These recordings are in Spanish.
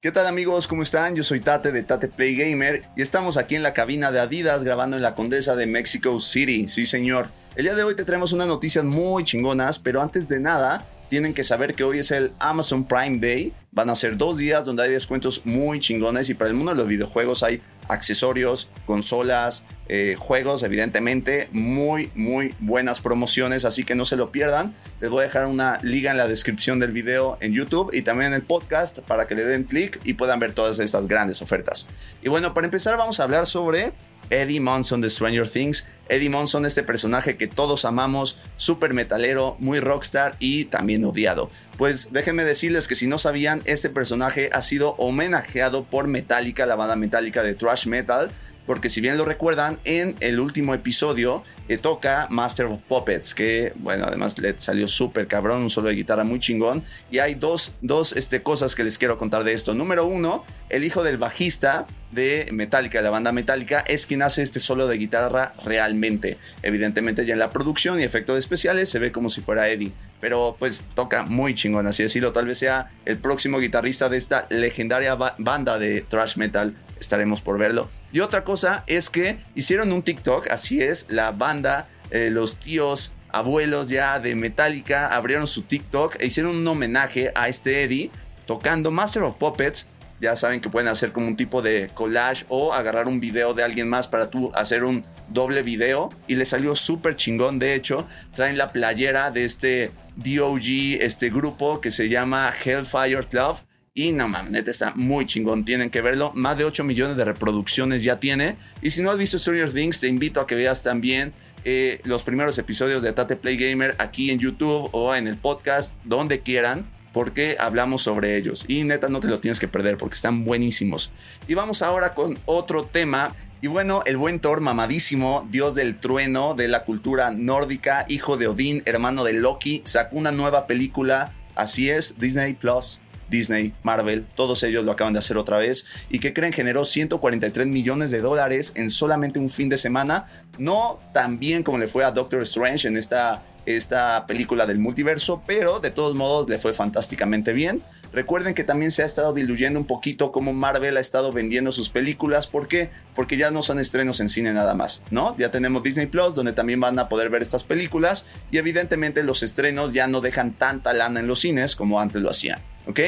¿Qué tal amigos? ¿Cómo están? Yo soy Tate de Tate Play Gamer y estamos aquí en la cabina de Adidas grabando en la Condesa de Mexico City. Sí, señor. El día de hoy te traemos unas noticias muy chingonas, pero antes de nada, tienen que saber que hoy es el Amazon Prime Day. Van a ser dos días donde hay descuentos muy chingones y para el mundo de los videojuegos hay accesorios, consolas, eh, juegos, evidentemente, muy, muy buenas promociones, así que no se lo pierdan. Les voy a dejar una liga en la descripción del video en YouTube y también en el podcast para que le den clic y puedan ver todas estas grandes ofertas. Y bueno, para empezar vamos a hablar sobre Eddie Monson de Stranger Things. Eddie Monson, este personaje que todos amamos, súper metalero, muy rockstar y también odiado. Pues déjenme decirles que si no sabían, este personaje ha sido homenajeado por Metallica, la banda Metallica de thrash metal, porque si bien lo recuerdan, en el último episodio eh, toca Master of Puppets, que bueno, además le salió súper cabrón, un solo de guitarra muy chingón. Y hay dos, dos este, cosas que les quiero contar de esto. Número uno, el hijo del bajista de Metallica, la banda Metallica, es quien hace este solo de guitarra realmente. Evidentemente ya en la producción y efectos especiales se ve como si fuera Eddie pero pues toca muy chingón, así decirlo. Tal vez sea el próximo guitarrista de esta legendaria banda de thrash metal estaremos por verlo. Y otra cosa es que hicieron un TikTok, así es, la banda, eh, los tíos, abuelos ya de Metallica abrieron su TikTok e hicieron un homenaje a este Eddie tocando Master of Puppets. Ya saben que pueden hacer como un tipo de collage o agarrar un video de alguien más para tú hacer un doble video y le salió súper chingón. De hecho, traen la playera de este DOG, este grupo que se llama Hellfire Club y no mames, neta está muy chingón. Tienen que verlo. Más de 8 millones de reproducciones ya tiene. Y si no has visto Stranger Things, te invito a que veas también eh, los primeros episodios de Tate Play Gamer aquí en YouTube o en el podcast, donde quieran. Porque hablamos sobre ellos. Y neta, no te lo tienes que perder porque están buenísimos. Y vamos ahora con otro tema. Y bueno, el buen Thor, mamadísimo, dios del trueno, de la cultura nórdica, hijo de Odín, hermano de Loki, sacó una nueva película. Así es, Disney Plus Disney, Marvel, todos ellos lo acaban de hacer otra vez y que creen generó 143 millones de dólares en solamente un fin de semana, no tan bien como le fue a Doctor Strange en esta, esta película del multiverso, pero de todos modos le fue fantásticamente bien. Recuerden que también se ha estado diluyendo un poquito cómo Marvel ha estado vendiendo sus películas. ¿Por qué? Porque ya no son estrenos en cine nada más, ¿no? Ya tenemos Disney Plus, donde también van a poder ver estas películas. Y evidentemente los estrenos ya no dejan tanta lana en los cines como antes lo hacían. ¿Ok?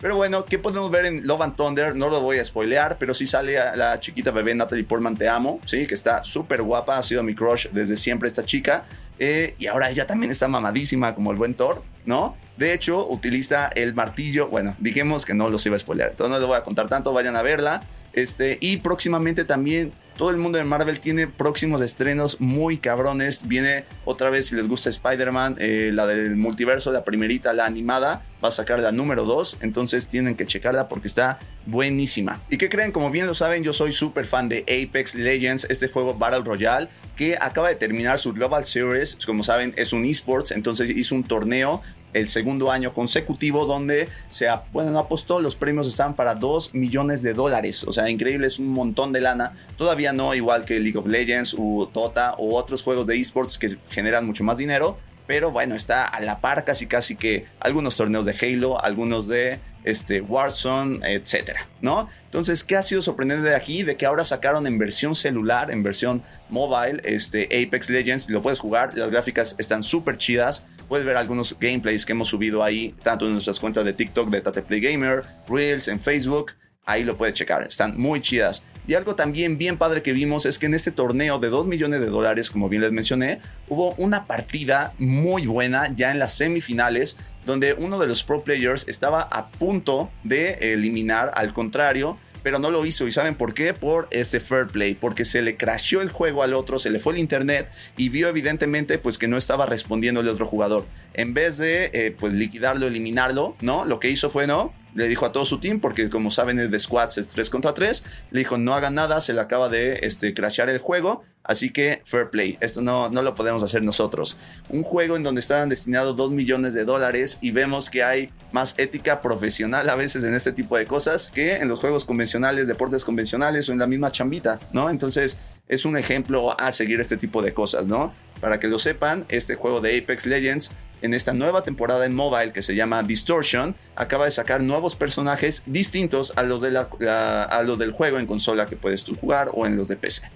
Pero bueno, ¿qué podemos ver en Love and Thunder? No lo voy a spoilear, pero sí sale la chiquita bebé Natalie Portman Te Amo, ¿sí? Que está súper guapa, ha sido mi crush desde siempre esta chica. Eh, y ahora ella también está mamadísima como el buen Thor, ¿no? De hecho, utiliza el martillo, bueno, dijimos que no los iba a spoilear, entonces no les voy a contar tanto, vayan a verla. Este, y próximamente también todo el mundo de Marvel tiene próximos estrenos muy cabrones. Viene otra vez, si les gusta Spider-Man, eh, la del multiverso, la primerita, la animada, va a sacar la número 2. Entonces tienen que checarla porque está buenísima. ¿Y qué creen? Como bien lo saben, yo soy súper fan de Apex Legends, este juego Battle Royale, que acaba de terminar su Global Series. Como saben, es un esports, entonces hizo un torneo el segundo año consecutivo donde se bueno, no apostó, los premios están para 2 millones de dólares, o sea, increíble, es un montón de lana, todavía no igual que League of Legends o Dota o otros juegos de esports que generan mucho más dinero, pero bueno, está a la par casi casi que algunos torneos de Halo, algunos de este, Warzone, etcétera, ¿no? Entonces, ¿qué ha sido sorprendente de aquí? De que ahora sacaron en versión celular, en versión mobile, este, Apex Legends, lo puedes jugar, las gráficas están súper chidas, puedes ver algunos gameplays que hemos subido ahí, tanto en nuestras cuentas de TikTok de Tate Play Gamer, Reels, en Facebook, ahí lo puedes checar, están muy chidas. Y algo también bien padre que vimos es que en este torneo de 2 millones de dólares, como bien les mencioné, hubo una partida muy buena ya en las semifinales, donde uno de los pro players estaba a punto de eliminar al contrario pero no lo hizo. ¿Y saben por qué? Por ese fair play, porque se le crasheó el juego al otro, se le fue el internet y vio evidentemente pues que no estaba respondiendo el otro jugador. En vez de eh, pues liquidarlo, eliminarlo, ¿no? Lo que hizo fue, ¿no? Le dijo a todo su team, porque como saben es de squads, es 3 contra 3, le dijo no hagan nada, se le acaba de este, crashear el juego, así que fair play, esto no, no lo podemos hacer nosotros. Un juego en donde estaban destinados 2 millones de dólares y vemos que hay más ética profesional a veces en este tipo de cosas que en los juegos convencionales, deportes convencionales o en la misma chambita, ¿no? Entonces es un ejemplo a seguir este tipo de cosas, ¿no? Para que lo sepan, este juego de Apex Legends en esta nueva temporada en mobile que se llama Distortion, acaba de sacar nuevos personajes distintos a los, de a los del juego en consola que puedes tú jugar o en los de PC.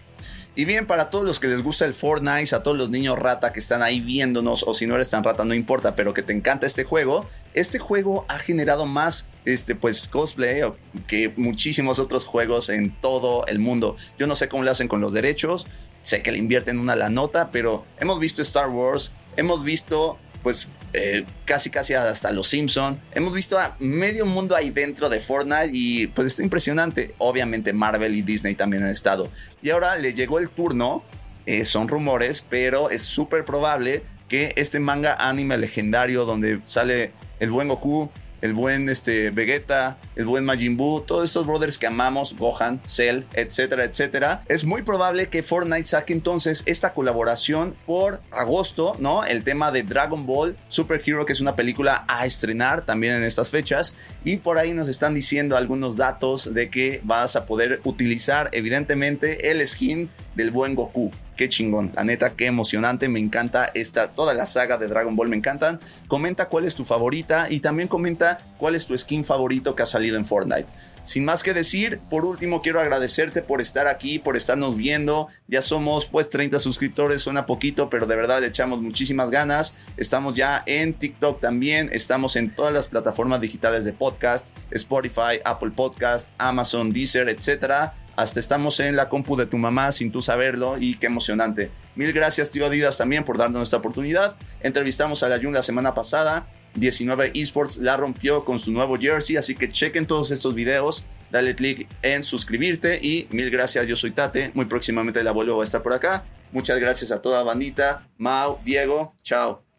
Y bien, para todos los que les gusta el Fortnite, a todos los niños rata que están ahí viéndonos, o si no eres tan rata, no importa, pero que te encanta este juego, este juego ha generado más este, pues, cosplay que muchísimos otros juegos en todo el mundo. Yo no sé cómo lo hacen con los derechos, sé que le invierten una la nota, pero hemos visto Star Wars, hemos visto pues eh, casi casi hasta los Simpson. Hemos visto a medio mundo ahí dentro de Fortnite y pues está impresionante. Obviamente Marvel y Disney también han estado. Y ahora le llegó el turno, eh, son rumores, pero es súper probable que este manga anime legendario donde sale el buen Goku, el buen este, Vegeta, el buen Majin Buu, todos estos brothers que amamos, Gohan, Cell, etcétera, etcétera. Es muy probable que Fortnite saque entonces esta colaboración por agosto, ¿no? El tema de Dragon Ball Super Hero, que es una película a estrenar también en estas fechas. Y por ahí nos están diciendo algunos datos de que vas a poder utilizar evidentemente el skin del buen Goku qué chingón. La neta, qué emocionante. Me encanta esta, toda la saga de Dragon Ball me encantan. Comenta cuál es tu favorita y también comenta cuál es tu skin favorito que ha salido en Fortnite. Sin más que decir, por último quiero agradecerte por estar aquí, por estarnos viendo. Ya somos pues 30 suscriptores, suena poquito, pero de verdad le echamos muchísimas ganas. Estamos ya en TikTok también, estamos en todas las plataformas digitales de podcast, Spotify, Apple Podcast, Amazon, Deezer, etcétera. Hasta estamos en la compu de tu mamá sin tú saberlo y qué emocionante. Mil gracias, tío Adidas, también por darnos esta oportunidad. Entrevistamos a la Jun la semana pasada. 19 Esports la rompió con su nuevo jersey, así que chequen todos estos videos. Dale click en suscribirte y mil gracias. Yo soy Tate. Muy próximamente la vuelvo a estar por acá. Muchas gracias a toda bandita. Mau, Diego, chao.